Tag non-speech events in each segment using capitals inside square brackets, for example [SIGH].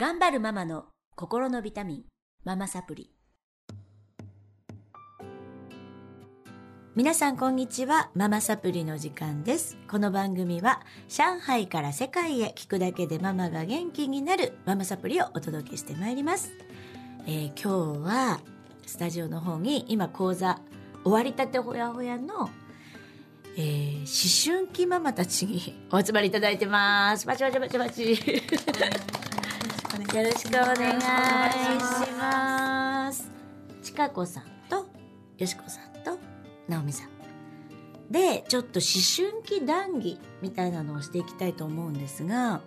頑張るママの心のビタミン、ママサプリ。皆さんこんにちは。ママサプリの時間です。この番組は上海から世界へ聞くだけでママが元気になるママサプリをお届けしてまいります。えー今日はスタジオの方に今講座終わりたてほやほやの、えー思春期ママたちにお集まりいただいてます。バチバチバチバチ。よろしくお願いします。ちかこさんとよしこさんとなおみさん。で、ちょっと思春期談義みたいなのをしていきたいと思うんですが、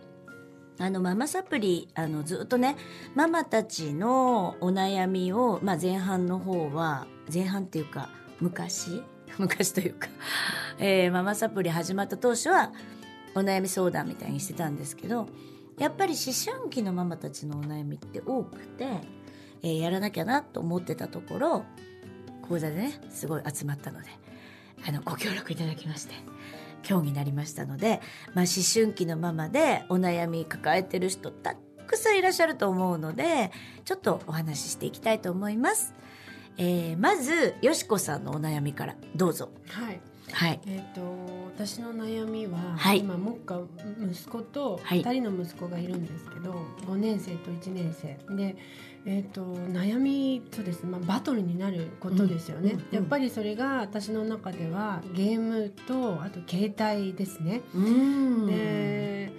あのママサプリあのずっとねママたちのお悩みを、まあ、前半の方は前半っていうか昔 [LAUGHS] 昔というか、[LAUGHS] えーママサプリ始まった当初はお悩み相談みたいにしてたんですけどやっぱり思春期のママたちのお悩みって多くて、えーやらなきゃなと思ってたところ講座でねすごい集まったのであのご協力いただきまして今日になりましたので、まあ、思春期のママでお悩み抱えてる人たくさんいらっしゃると思うのでちょっとお話ししていきたいと思います。えーまずよしこさんのお悩みからどうぞ。はい、はい。えっ、と私の悩みは、はい今目下息子とはい2人の息子がいるんですけど、5年生と1年生で、えっと悩みそうです、まあ、バトルになることですよね、うんうんうんやっぱりそれが私の中ではゲームとあと携帯ですね。うーん。で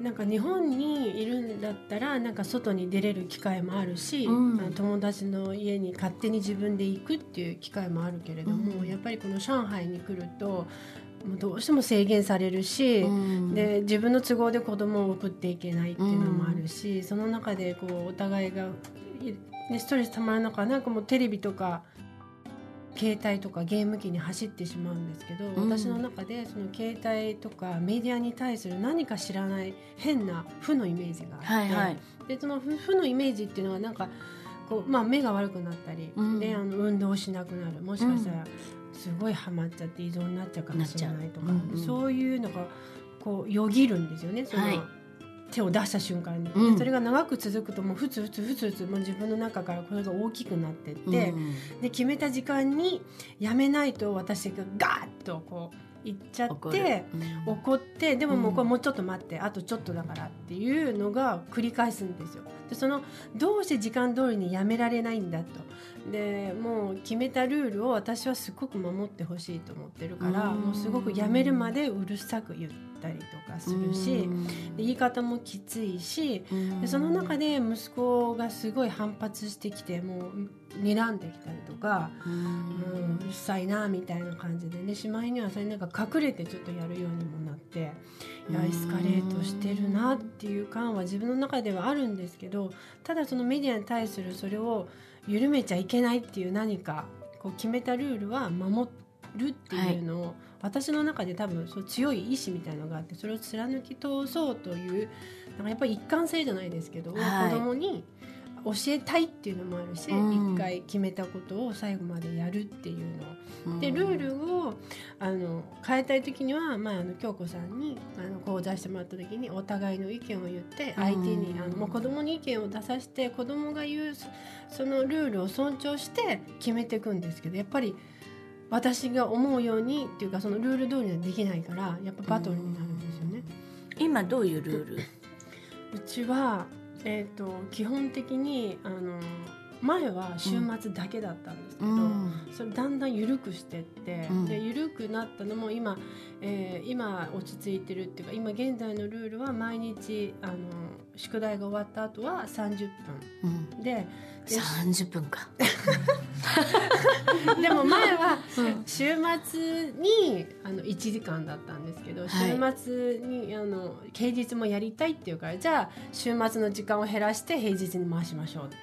なんか日本にいるんだったらなんか外に出れる機会もあるし、うん。友達の家に勝手に自分で行くっていう機会もあるけれども、うん。やっぱりこの上海に来るともうどうしても制限されるし、うん。で自分の都合で子供を送っていけないっていうのもあるし、その中でこうお互いがいねストレスたまる中なんかもうテレビとか携帯とかゲーム機に走ってしまうんですけど、うん。私の中でその携帯とかメディアに対する何か知らない変な負のイメージがあって、はいはい。でその負負のイメージっていうのはなんかこう、まあ、目が悪くなったり、うん。であの運動しなくなる。もしかしたらすごいハマっちゃって依存になっちゃうかもしれないとか、うん。そういうのがこうよぎるんですよねその、はい手を出した瞬間に、でうん。それが長く続くともうふつふつふつふつもう自分の中からこれが大きくなってって、うん。で決めた時間にやめないと私がガーッとこういっちゃって。うん。怒ってでももううん。これもうちょっと待って、あとちょっとだからっていうのが繰り返すんですよ。でそのどうして時間通りにやめられないんだと。でもう決めたルールを私はすごく守ってほしいと思ってるからうん。もうすごくやめるまでうるさく言ったりとかするしで言い方もきついしうん。でその中で息子がすごい反発してきてもう睨んできたりとか。ううんん、うるさいなみたいな感じでねしまいにはそれなんか隠れてちょっとやるようにもなっていやエスカレートしてるなっていう感は自分の中ではあるんですけどただそのメディアに対するそれを緩めちゃいけないっていう何かこう決めたルールは守るっていうのを、私の中で多分そう強い意志みたいのがあってそれを貫き通そうというなんかやっぱり一貫性じゃないですけど、はい。子供に教えたいっていうのもあるし、うん。一回決めたことを最後までやるっていうの。うん。でルールをあの変えたい時には、まあ、あの京子さんにあの講座してもらった時にお互いの意見を言って相手に、うんあのもう子供に意見を出させて子供が言うそそのルールを尊重して決めていくんですけどやっぱり私が思うようにっていうかそのルール通りにはできないからやっぱバトルになるんですよね。今どういうルール？うちは、えー、と基本的にあの前は週末だけだったんですけど、それだんだん緩くしてって、うん。で緩くなったのも今、えー今落ち着いてるっていうか今現在のルールは毎日あの宿題が終わった後は30うん。分でで30分か [LAUGHS] [LAUGHS] でも前はうん。週末にあの1時間だったんですけど、はい。週末にあの平日もやりたいっていうからじゃあ週末の時間を減らして平日に回しましょうって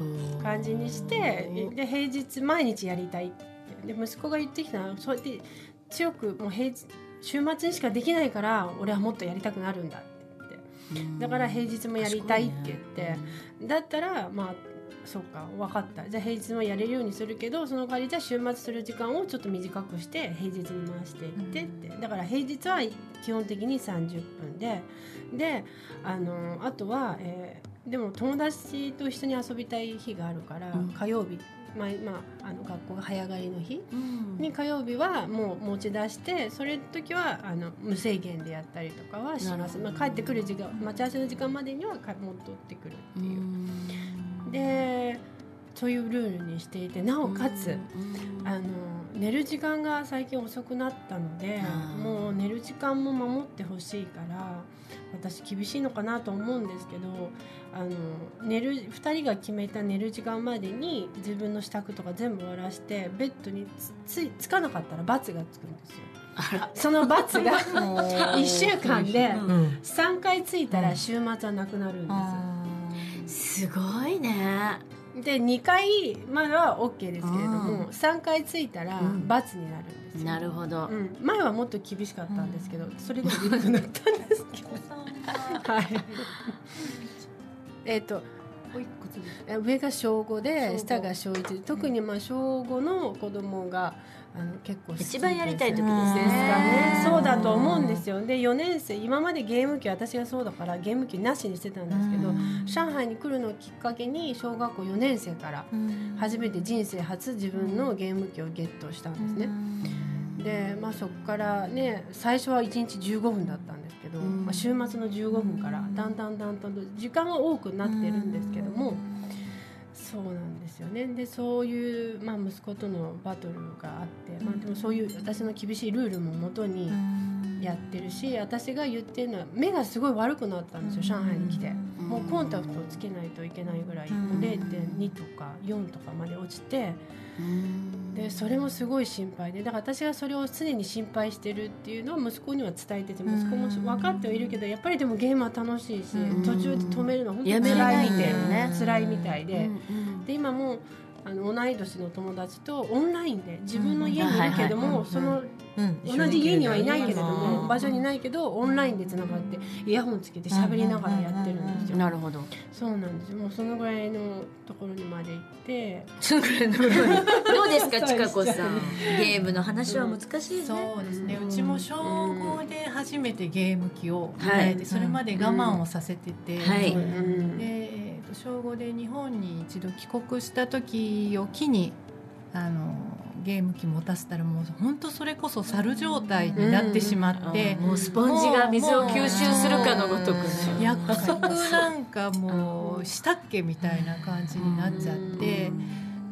いう感じにしてで平日毎日やりたいって。で息子が言ってきたのはそうやって強くもう平日週末にしかできないから俺はもっとやりたくなるんだって。言ってだから平日もやりたいって言って、だったらまあそうか分かった。じゃあ平日もやれるようにするけどその代わりじゃあ週末する時間をちょっと短くして平日に回していってって、だから平日は基本的に30分で。であのあとは、えーでも友達と一緒に遊びたい日があるから、うん。火曜日、まあまあ、あの学校が早帰りの日。うん。に火曜日はもう持ち出してそれの時はあの無制限でやったりとかはします、まあ、帰ってくる時間待ち合わせの時間までにはか戻ってくるっていう。うんでそういうルールにしていてなおかつ、うん。あの寝る時間が最近遅くなったのでもう寝る時間も守ってほしいから私厳しいのかなと思うんですけどあの寝る2人が決めた寝る時間までに自分の支度とか全部終わらしてベッドにつついつかなかったら罰がつくんですよ。その罰が [LAUGHS] 1週間でうんうん。3回ついたら週末はなくなるんですよ。すごいね。で2回までは OK ですけれどうも3回ついたらうん。罰になるんですよ、なるほど、うん、前はもっと厳しかったんですけどそれでも緩くなったんですけど。は。い。えっとおいくつですえ上が小5で下が小1で特にまあ小5の子供があの結構一番やりたい時ですねね。そうだと思うんですよ。で4年生今までゲーム機私がそうだからゲーム機なしにしてたんですけど上海に来るのをきっかけに小学校4年生から初めて人生初自分のゲーム機をゲットしたんですね。で、まあ、そこからね最初は1日15分だったんですけど、うん。まあ、週末の15分からだんだんだんだんと時間は多くなってるんですけども、そうなんですよね。でそういう、まあ、息子とのバトルがあって、まあ、でもそういう私の厳しいルールももとにやってるし私が言ってるのは目がすごい悪くなったんですよ上海に来て。もうコンタクトをつけないといけないぐらい、うん。もう0.2とか4とかまで落ちてうん。でそれもすごい心配でだから私がそれを常に心配してるっていうのは息子には伝えてて息子も分かってはいるけどやっぱりでもゲームは楽しいしうん。途中で止めるのは本当やに辛いみたいね辛いみたいで。で今もあの同い年の友達とオンラインで自分の家にいるけどもそのうん同じ家にはいないけれどうんも場所にないけどオンラインでつながってイヤホンつけて喋りながらやってるんですよ。なるほど。そうなんです。よもうそのぐらいのところにまで行って。そのぐらいの [LAUGHS] どうですかちかこさん。ゲームの話は難しいね。そうですね、ううんちも小5で初めてゲーム機を与えて、はい。それまで我慢をさせてて、はい。うんで、えーと小5で日本に一度帰国した時を機にあのゲーム機持たせたらもう本当それこそ猿状態になってしまって、もうスポンジが水を吸収するかのごとくね。約束なんかもうしたっけみたいな感じになっちゃって、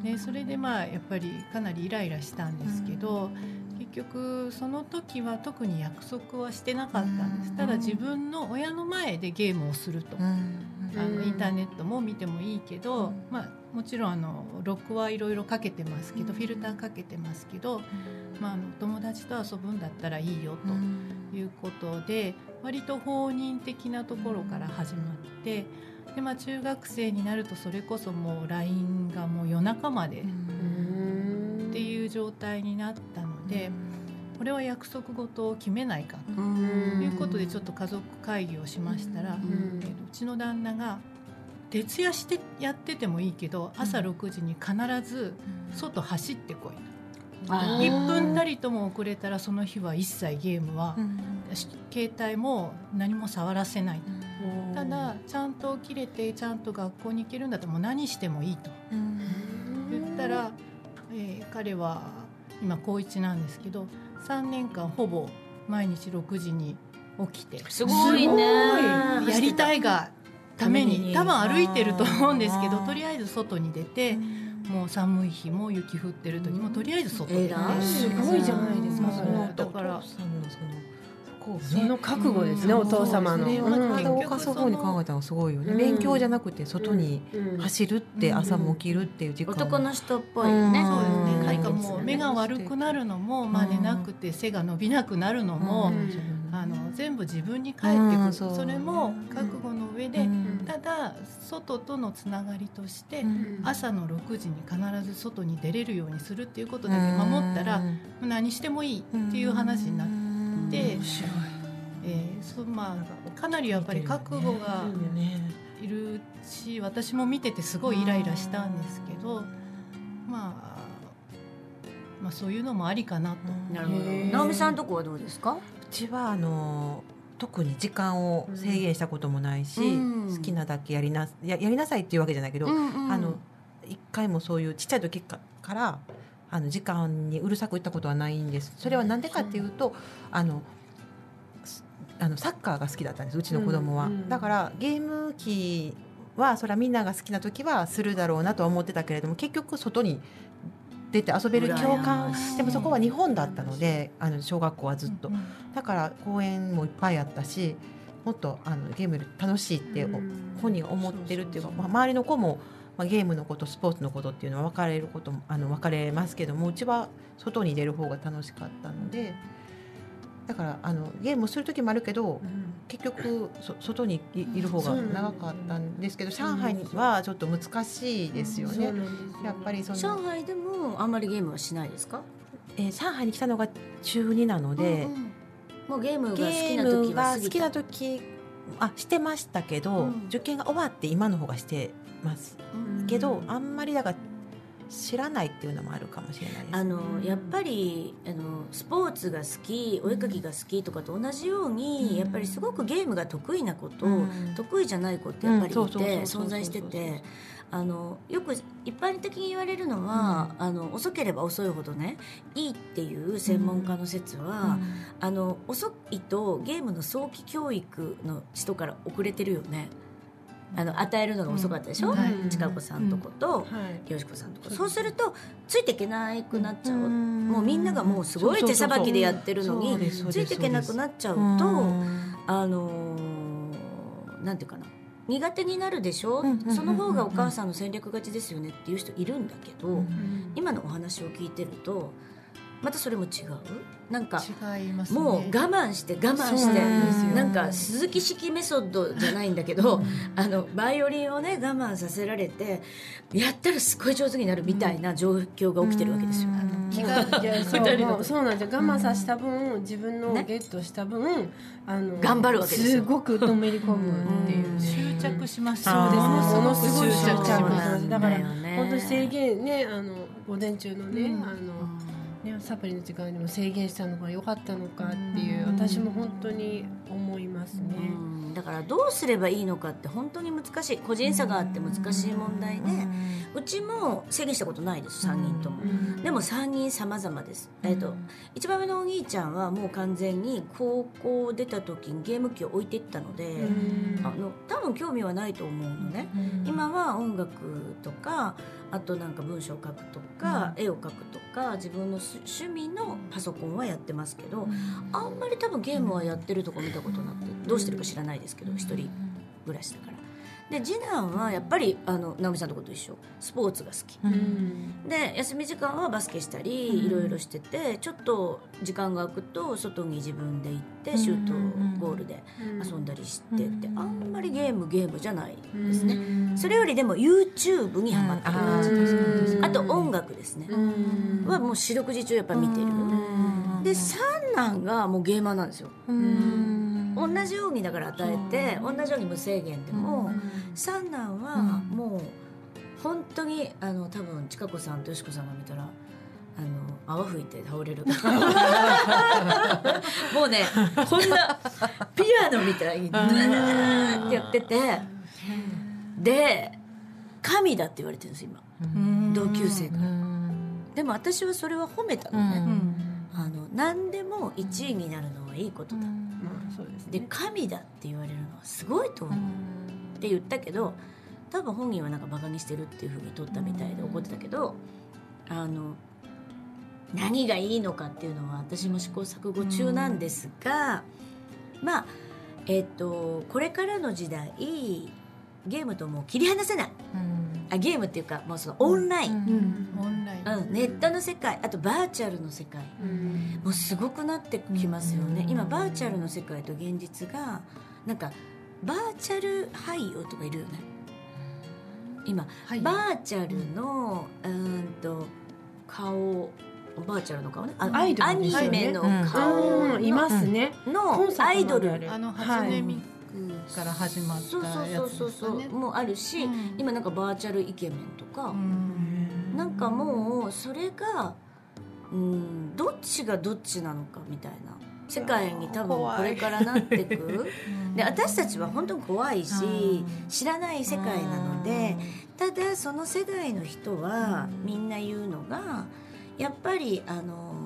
でそれでまあやっぱりかなりイライラしたんですけど、結局その時は特に約束はしてなかったんです、うん。ただ自分の親の前でゲームをすると、あのインターネットも見てもいいけど、まあ、もちろんあの録はいろいろかけてますけど、フィルターかけてますけど、まあ、あの友達と遊ぶんだったらいいよということで割と放任的なところから始まってで、まあ、中学生になるとそれこそもう LINE がもう夜中までっていう状態になったのでこれは約束事を決めないかと。うん。いうことでちょっと家族会議をしましたら、ん。えうちの旦那が徹夜してやっててもいいけど朝6時に必ず外走ってこいあー。1分たりとも遅れたらその日は一切ゲームは、し携帯も何も触らせないただちゃんと起きれてちゃんと学校に行けるんだったらもう何してもいいと。言ったら、えー彼は今高1なんですけど3年間ほぼ毎日6時に起きて。すごいね。やりたいがためにために。多分歩いてると思うんですけどとりあえず外に出てもう寒い日も雪降ってる時もとりあえず外に出て。偉い。すごいじゃないですかそれ。だからその覚悟ですね、うん。お父様の。それはうん。結局体を動かす方に考えたのがすごいよね、うん勉強じゃなくて外にうん。走るって朝も起きるっていう時間。男の人っぽいよね。うん。そうですね。うん。なんかもう目が悪くなるのも真似なくて背が伸びなくなるのもうん。あの全部自分に返ってくる。うんそう。それも覚悟の上でうん。ただ外とのつながりとしてうん。朝の6時に必ず外に出れるようにするっていうことだけ守ったら何してもいいっていう話になって、えーそうまあ、かなりやっぱり覚悟がいるし私も見ててすごいイライラしたんですけど、まあ、まあそういうのもありかなと。なるほど。直美さんとこはどうですか？うちはあの特に時間を制限したこともないし、うん。好きなだけやりなややりなさいっていうわけじゃないけど、うんうん。あの一回もそういうちっちゃい時かからあの時間にうるさく言ったことはないんです。それは何でかっていうとあのすあのサッカーが好きだったんですうちの子供は、うんうんだからゲーム機はそれはみんなが好きな時はするだろうなとは思ってたけれども結局外に出て遊べる共感でもそこは日本だったのであの小学校はずっと、うんだから公園もいっぱいあったしもっとあのゲーム楽しいって本人が思ってるっていうか、まあ、周りの子も、まあ、ゲームのことスポーツのことっていうのは分かれることもあの分かれますけどもうちは外に出る方が楽しかったのでだからあのゲームをする時もあるけど結局そ外にいいる方が長かったんですけど上海にはちょっと難しいですよね。やっぱりその、上海でもあんまりゲームはしないですか？えー上海に来たのが中2なので。うんうん。もうゲームが好ゲきな時は好きな時あしてましたけど、うん。受験が終わって今の方がしてます。うん。けど、あんまりだから知らないっていうのもあるかもしれないです。あのやっぱりあのスポーツが好きお絵描きが好きとかと同じように、うん。やっぱりすごくゲームが得意な子と、うん。得意じゃない子ってやっぱりいて存在しててあのよく一般的に言われるのは、あの遅ければ遅いほどねいいっていう専門家の説は、あの遅いとゲームの早期教育の人から遅れてるよねあの与えるのが遅かったでしょ、うん。はい。近子さんとこと、はい。よしこさんとかそうするとついていけなくなっちゃう、うん。もうみんながもうすごい手さばきでやってるのについていけなくなっちゃうと、うん。あのーなんていうかな。苦手になるでしょ、その方がお母さんの戦略勝ちですよねっていう人いるんだけど、うん。今のお話を聞いてるとまたそれも違う？なんか違いますね。もう我慢して我慢そうしてなんか鈴木式メソッドじゃないんだけどあのバイオリンをね我慢させられてやったらすごい上手になるみたいな状況が起きてるわけですよ。そう二人のもうそうなんですよ。我慢させた分自分のね。ゲットした分、あの頑張るわけですよ。すごくのめり込むっていうね。執着しますそうですね。あーものすごい執着だから本当に制限ねあの午前中のね、うん。あのねサプリの時間にも制限したのが良かったのかっていう私も本当に思いますね。うん。だからどうすればいいのかって本当に難しい。個人差があって難しい問題でうちも制限したことないです3人とも。うん。でも3人様々です、えっと一番上のお兄ちゃんはもう完全に高校出た時にゲーム機を置いていったので、うん。あの多分興味はないと思うのね、今は音楽とかあとなんか文章を書くとか、絵を描くとか自分の趣味のパソコンはやってますけど、あんまり多分ゲームはやってるとこ見たことなくてどうしてるか知らないですけど一人暮らしだからで次男はやっぱりあの直美さんとこと一緒。スポーツが好き。うん。で休み時間はバスケしたりいろいろしててちょっと時間が空くと外に自分で行ってシュートゴールで遊んだりしてってあんまりゲームゲームじゃないですね。それよりでも YouTube にハマってる。感じですうんあと音楽ですね。うん。はもう四六時中やっぱ見てる。で三男がもうゲーマーなんですよ同じようにだから与えて同じように無制限でも三男はもう本当にあの多分千佳子さんとよしこさんが見たらあの泡吹いて倒れる。[LAUGHS] もうねこんなピアノみたいにってやっててで神だって言われてるんです今。同級生から。でも私はそれは褒めたのね、あの何でも1位になるのはいいことだ、で。神だって言われるのはすごいと思う、って言ったけど多分本人はなんかバカにしてるっていうふうに取ったみたいで怒ってたけどあの何がいいのかっていうのは私も試行錯誤中なんですが、まあえっ、とこれからの時代ゲームともう切り離せないあゲームっていうかもうそのオンライン、うん。オンライン、うん。ネットの世界あとバーチャルの世界。うん。もうすごくなってきますよね、今バーチャルの世界と現実がなんかバーチャル俳優とかいるよね。今、はい。バーチャルのうーんと顔バーチャルの顔ね。あアイドルアニメの顔の,、うん。いますね。コのアイドル。あの初音ミクから始まったそうそうやつそうそうそうですかね。もあるし、うん。今なんかバーチャルイケメンとか、うん。なんかもうそれがうんどっちがどっちなのかみたいな。世界に多分これからなっていく [LAUGHS] で私たちは本当に怖いし知らない世界なのでただその世代の人はみんな言うのがやっぱりあのうん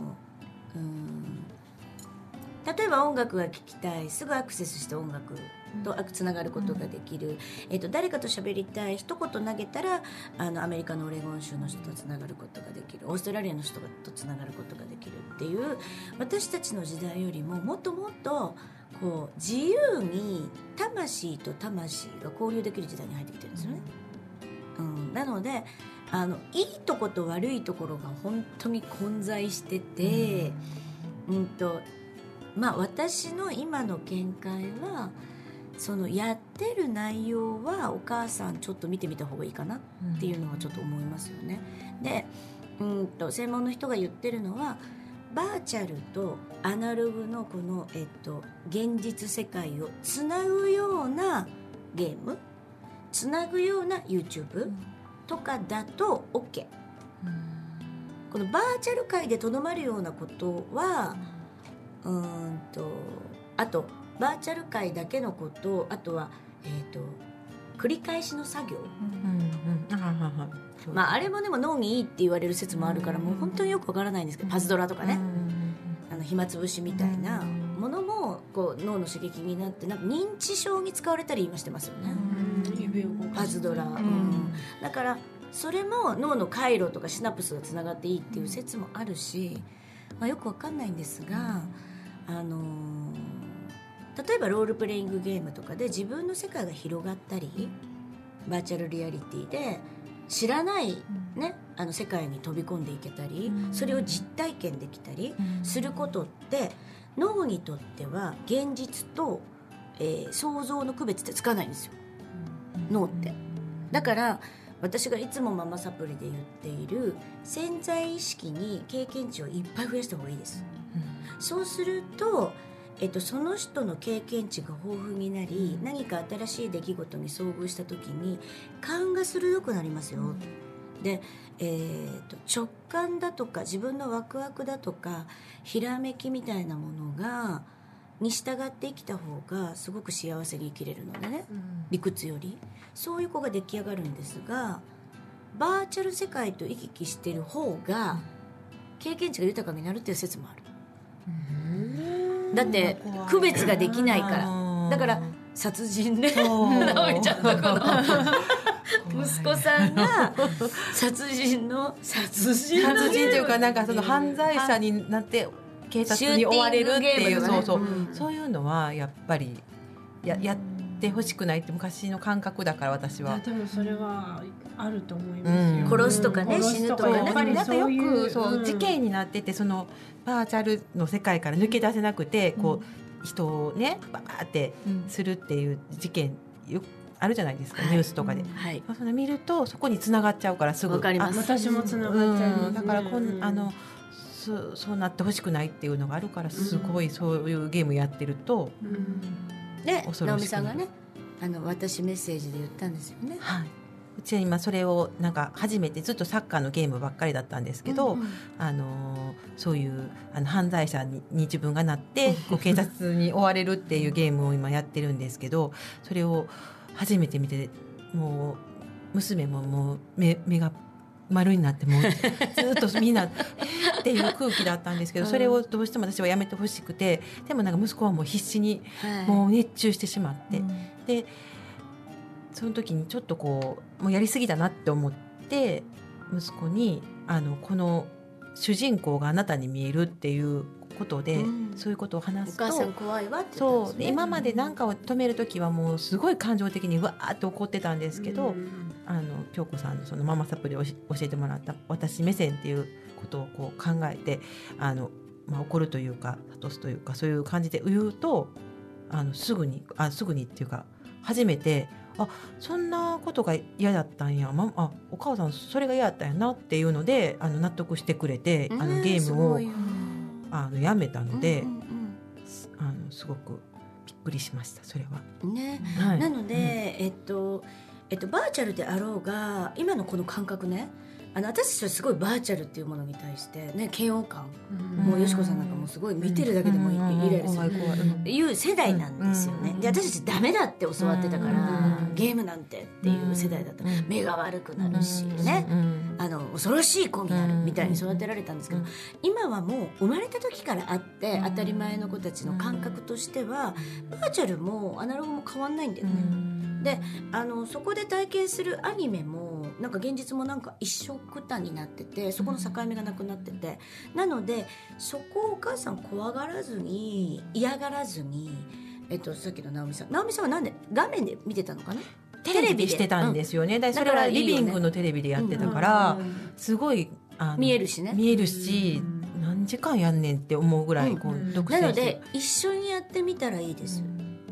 例えば音楽が聴きたいすぐアクセスして音楽とつながることができる、えー、と誰かと喋りたい一言投げたらあのアメリカのオレゴン州の人とつながることができる。オーストラリアの人とつながることができるっていう私たちの時代よりももっともっとこう自由に魂と魂が交流できる時代に入ってきてるんですよね。うん、なのであのいいとこと悪いところが本当に混在してて、うん、とまあ私の今の見解はそのやってる内容はお母さんちょっと見てみた方がいいかなっていうのはちょっと思いますよね。でうんと専門の人が言ってるのはバーチャルとアナログのこの、えっと、現実世界をつなぐようなゲームつなぐような YouTube とかだと OK、このバーチャル界でとどまるようなことはうんとあとバーチャル界だけのことあとは、えーと、繰り返しの作業、まあ、あれもでも脳にいいって言われる説もあるからもう本当によくわからないんですけどパズドラとかね、あの暇つぶしみたいなものもこう脳の刺激になってなんか認知症に使われたり今してますよね、パズドラ、うん、だからそれも脳の回路とかシナプスがつながっていいっていう説もあるし、まあ、よくわかんないんですが、あのー例えばロールプレイングゲームとかで自分の世界が広がったりバーチャルリアリティで知らないね、あの世界に飛び込んでいけたり、それを実体験できたりすることって脳にとっては現実と、えー、想像の区別ってつかないんですよ。脳って。だから私がいつもママサプリで言っている潜在意識に経験値をいっぱい増やした方がいいです。そうするとえっと、その人の経験値が豊富になり、何か新しい出来事に遭遇した時に勘が鋭くなりますよ。で、えーと、直感だとか自分のワクワクだとかひらめきみたいなものがに従って生きた方がすごく幸せに生きれるのでね、うん、理屈より。そういう子が出来上がるんですがバーチャル世界と行き来してる方が経験値が豊かになるっていう説もある。だって区別ができないから。だから殺人で直美ちゃんとこの。[LAUGHS] 息子さんが [LAUGHS] 殺人の殺人殺人というかなんかその犯罪者になって警察に追われるっていう、そうそう、そういうのはやっぱりややってほしくないって昔の感覚だから私は。多分それはあると思いますよ、殺すとかね死ぬとかね。なんかよくそう事件になっててそのバーチャルの世界から抜け出せなくて、こう人をねバーってするっていう事件よあるじゃないですか、ニュースとかで、はい、その見るとそこに繋がっちゃうからす。ぐ私も繋がっちゃいます、だからこんあのそそうなってほしくないっていうのがあるからすごいそういうゲームやってると、うん、で直美さんがねあの私メッセージで言ったんですよね。はい、うちは今それをなんか初めてずっとサッカーのゲームばっかりだったんですけど、うんうん、あのそういうあの犯罪者に自分がなってこう警察に追われるっていうゲームを今やってるんですけどそれを初めて見てもう娘ももう目目が丸になってもうずっとみんな [LAUGHS] っていう空気だったんですけどそれをどうしても私はやめてほしくてでもなんか息子はもう必死にもう熱中してしまって、でその時にちょっとこうもうやりすぎだなって思って息子にあのこの主人公があなたに見えるっていうことで、うん、そういうことを話すとそう今まで何かを止める時はもうすごい感情的にわーって怒ってたんですけど、うん、あの京子さんのそのママサプリを教えてもらった私目線っていうことをこう考えてあの、まあ、怒るというか諭すというかそういう感じで言うとあのすぐにあすぐにっていうか初めてあそんなことが嫌だったんや、ま、あお母さんそれが嫌だったんやなっていうのであの納得してくれて、あのゲームをあのやめたので、うんうんうん、あのすごくびっくりしましたそれは。ね、はい、なので、うん、えっとえっと、バーチャルであろうが今のこの感覚ねあの私たちはすごいバーチャルっていうものに対してね嫌悪感。うん。もうよしこさんなんかもうすごい見てるだけでもイイライラする怖い怖いう世代なんですよね。で私たちダメだって教わってたからうん。ゲームなんてっていう世代だった。うん。目が悪くなるしね。うん。あの恐ろしい子になるみたいに育てられたんですけどうん。今はもう生まれた時からあって当たり前の子たちの感覚としてはバーチャルもアナログも変わんないんだよね。であのそこで体験するアニメもなんか現実もなんか一緒くたになっててそこの境目がなくなってて。なのでそこをお母さん怖がらずに嫌がらずに、えっと、さっきの直美さん。直美さんはなんで画面で見てたのかな？テレビで。してたんですよね。だからそれはリビングのテレビでやってたから、すごい見えるしね。見えるし、何時間やんねんって思うぐらいこうんう独占して。なので一緒にやってみたらいいです、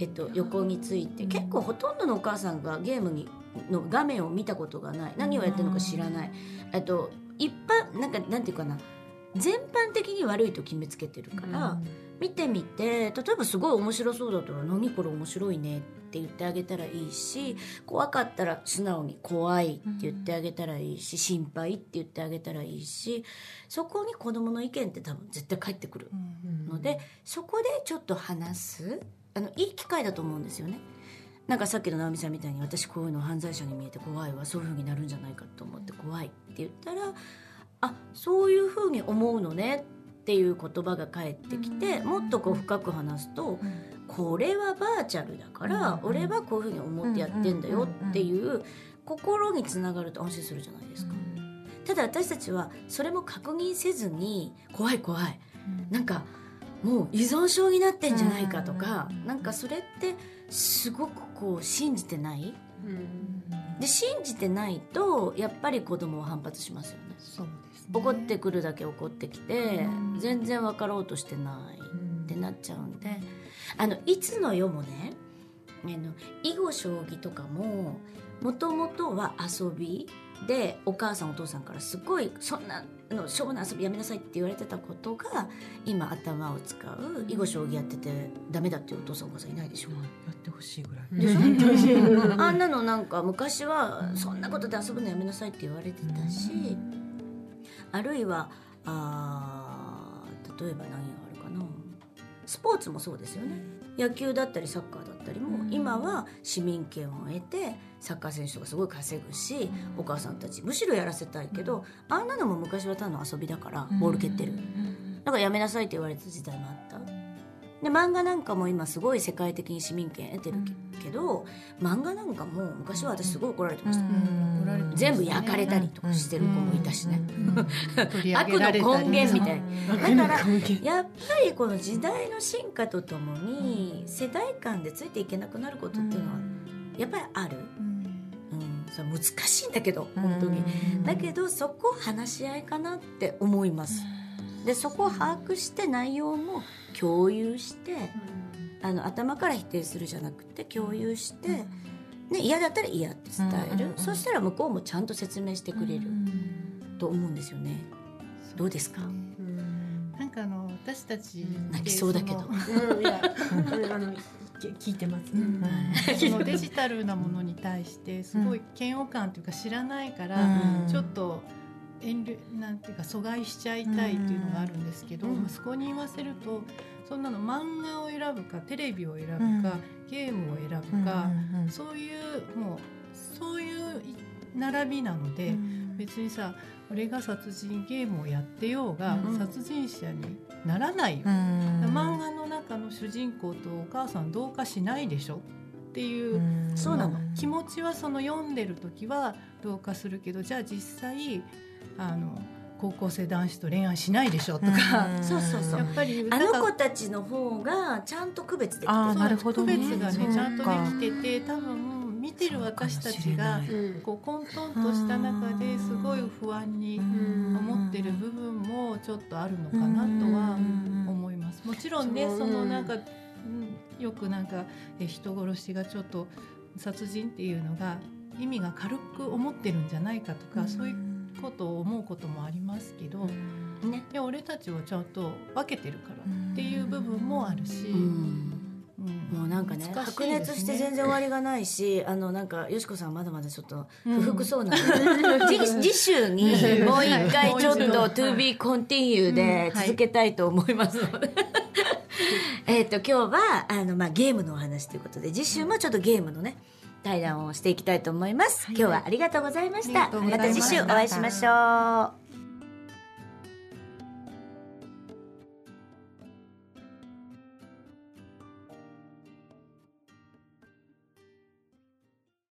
えっと、横について。結構ほとんどのお母さんがゲームにの画面を見たことがない。何をやってるのか知らない、えっと、一般なんかなんていうかな。全般的に悪いと決めつけてるから、見てみて例えばすごい面白そうだったら「何これ面白いね」って言ってあげたらいいし怖かったら素直に「怖い」って言ってあげたらいいし心配って言ってあげたらいいしそこに子どもの意見って多分絶対返ってくるのでそこでちょっと話すあのいい機会だと思うんですよね。なんかさっきの直美さんみたいに私こういうの犯罪者に見えて怖いわそういう風になるんじゃないかと思って怖いって言ったらあそういう風に思うのねっていう言葉が返ってきてもっとこう深く話すとこれはバーチャルだからうん俺はこういう風に思ってやってんだよっていう心につながると安心するじゃないですか。ただ私たちはそれも確認せずに怖い怖い。なんかもう依存症になってんじゃないかとかなんかそれってすごくこう信じてない？で信じてないとやっぱり子供は反発しますよね。そうですね。怒ってくるだけ怒ってきてうん。全然分かろうとしてないってなっちゃうんであのいつの世もねあの囲碁将棋とかももともとは遊びでお母さんお父さんからすごいそんなのしょうもない遊びやめなさいって言われてたことが今頭を使う囲碁将棋やっててダメだっていうお父さんお母さんいないでしょ、やってほしいぐらい。でしょ？うん。[LAUGHS] あんなのなんか昔はそんなことで遊ぶのやめなさいって言われてたし、あるいはあー例えば何があるかな。スポーツもそうですよね。野球だったりサッカーだったりも、今は市民権を得てサッカー選手とかすごい稼ぐし、お母さんたちむしろやらせたいけど、あんなのも昔は単の遊びだからボール蹴ってる、だからやめなさいって言われた時代もあった。で漫画なんかも今すごい世界的に市民権得てるけど、漫画なんかも昔は私すごい怒られてました、全部焼かれたりとかしてる子もいたしね、悪の根源みたいな。だからやっぱりこの時代の進化とともに世代間でついていけなくなることっていうのはやっぱりある、うん、それ難しいんだけど本当に、だけどそこ話し合いかなって思います。でそこを把握して内容も共有してあの頭から否定するじゃなくて共有して、ね、嫌だったら嫌って伝える、うんそしたら向こうもちゃんと説明してくれる。と思うんですよね。どうですか？なんかあの私たち泣きそうだけど。いやうんあのき聞いてます。うん。[LAUGHS] そのデジタルなものに対してすごい嫌悪感というか知らないからうん。ちょっと遠慮なんていうか阻害しちゃいたいっていうのがあるんですけど、うん。そこに言わせるとそんなの漫画を選ぶかテレビを選ぶか、ゲームを選ぶか、そういうもうそういう並びなので、別にさ俺が殺人ゲームをやってようが、うん。殺人者にならないよ、漫画の中の主人公とお母さん同化しないでしょ？っていう、そうなの。気持ちはその読んでる時は同化するけどじゃあ実際あの高校生男子と恋愛しないでしょとか、そうそうそう。やっぱりあの子たちの方がちゃんと区別できてなるほどね。区別がねそうちゃんとかできてて多分見てる私たちがこう混沌とした中ですごい不安に思ってる部分もちょっとあるのかなとは思います。もちろんねそのなんか、うんよくなんかえ人殺しがちょっと殺人っていうのが意味が軽く思ってるんじゃないかとか、そういうことを思うこともありますけど、ね。いや俺たちはちゃんと分けてるからっていう部分もあるし、うん。うん。もうなんかね難しい白熱して全然終わりがないしあのなんかよしこさんまだまだちょっとうん。不服そうなので、[LAUGHS] 次次週に [LAUGHS] もう一回ちょっとはい To be continue で続けたいと思いますので。[LAUGHS] えっと今日はあの、まあ、ゲームのお話ということで次週もちょっとゲームのね対談をしていきたいと思います。今日はありがとうございました。また次週お会いしましょう。